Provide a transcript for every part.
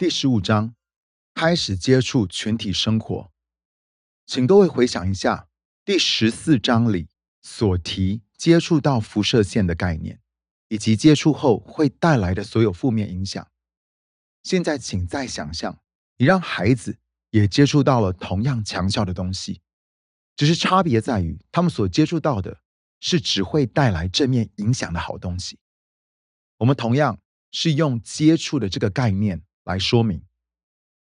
第十五章，开始接触群体生活。请各位回想一下第十四章里所提接触到辐射线的概念，以及接触后会带来的所有负面影响。现在，请再想象，你让孩子也接触到了同样强效的东西，只是差别在于他们所接触到的是只会带来正面影响的好东西。我们同样是用接触的这个概念。来说明，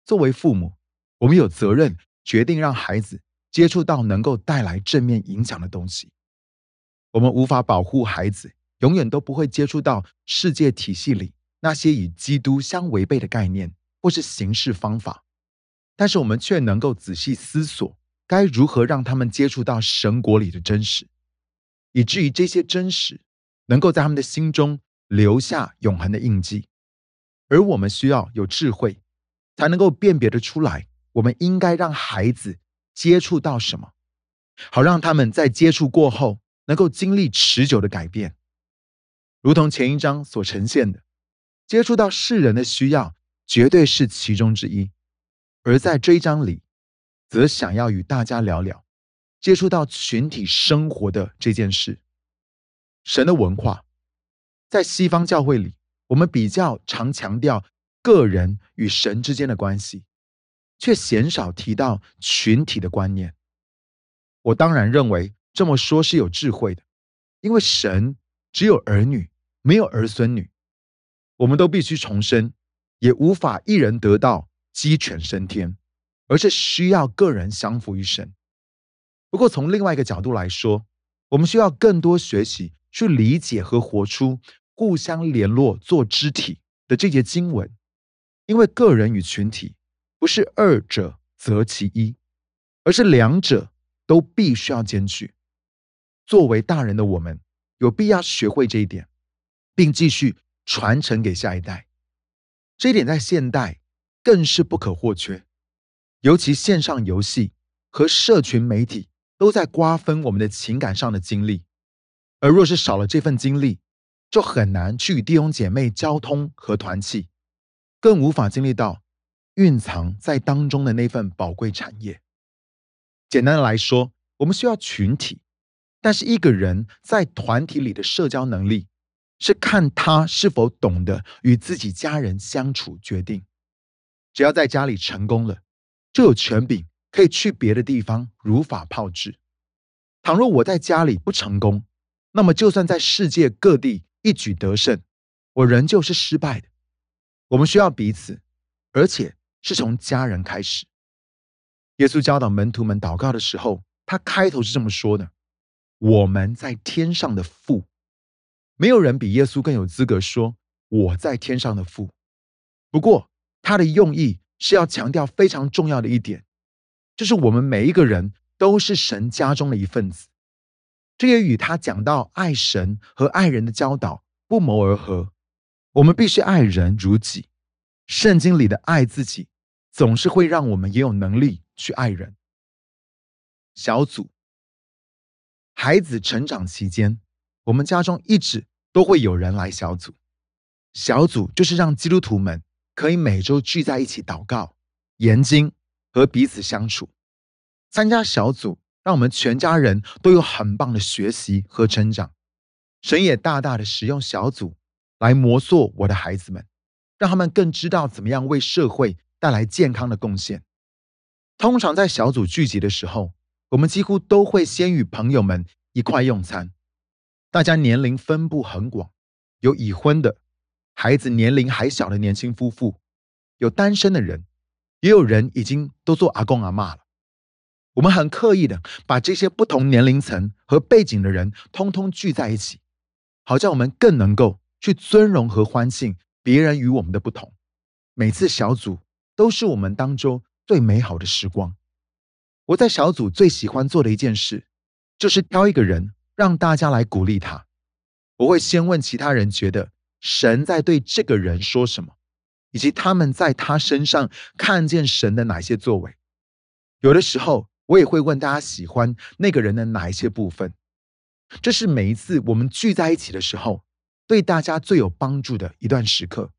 作为父母，我们有责任决定让孩子接触到能够带来正面影响的东西。我们无法保护孩子永远都不会接触到世界体系里那些与基督相违背的概念或是行事方法，但是我们却能够仔细思索该如何让他们接触到神国里的真实，以至于这些真实能够在他们的心中留下永恒的印记。而我们需要有智慧，才能够辨别的出来，我们应该让孩子接触到什么，好让他们在接触过后能够经历持久的改变。如同前一章所呈现的，接触到世人的需要绝对是其中之一，而在这一章里，则想要与大家聊聊接触到群体生活的这件事。神的文化在西方教会里。我们比较常强调个人与神之间的关系，却鲜少提到群体的观念。我当然认为这么说是有智慧的，因为神只有儿女，没有儿孙女。我们都必须重生，也无法一人得到鸡犬升天，而是需要个人相服于神。不过从另外一个角度来说，我们需要更多学习去理解和活出。互相联络做肢体的这节经文，因为个人与群体不是二者择其一，而是两者都必须要兼具。作为大人的我们，有必要学会这一点，并继续传承给下一代。这一点在现代更是不可或缺，尤其线上游戏和社群媒体都在瓜分我们的情感上的精力，而若是少了这份精力，就很难去与弟兄姐妹交通和团契，更无法经历到蕴藏在当中的那份宝贵产业。简单的来说，我们需要群体，但是一个人在团体里的社交能力，是看他是否懂得与自己家人相处决定。只要在家里成功了，就有权柄可以去别的地方如法炮制。倘若我在家里不成功，那么就算在世界各地。一举得胜，我仍旧是失败的。我们需要彼此，而且是从家人开始。耶稣教导门徒们祷告的时候，他开头是这么说的：“我们在天上的父。”没有人比耶稣更有资格说“我在天上的父”。不过，他的用意是要强调非常重要的一点，就是我们每一个人都是神家中的一份子。这也与他讲到爱神和爱人的教导不谋而合。我们必须爱人如己。圣经里的爱自己，总是会让我们也有能力去爱人。小组，孩子成长期间，我们家中一直都会有人来小组。小组就是让基督徒们可以每周聚在一起祷告、研经和彼此相处。参加小组。让我们全家人都有很棒的学习和成长。神也大大的使用小组来磨塑我的孩子们，让他们更知道怎么样为社会带来健康的贡献。通常在小组聚集的时候，我们几乎都会先与朋友们一块用餐。大家年龄分布很广，有已婚的，孩子年龄还小的年轻夫妇，有单身的人，也有人已经都做阿公阿妈了。我们很刻意的把这些不同年龄层和背景的人通通聚在一起，好叫我们更能够去尊荣和欢庆别人与我们的不同。每次小组都是我们当中最美好的时光。我在小组最喜欢做的一件事，就是挑一个人让大家来鼓励他。我会先问其他人觉得神在对这个人说什么，以及他们在他身上看见神的哪些作为。有的时候。我也会问大家喜欢那个人的哪一些部分，这是每一次我们聚在一起的时候，对大家最有帮助的一段时刻。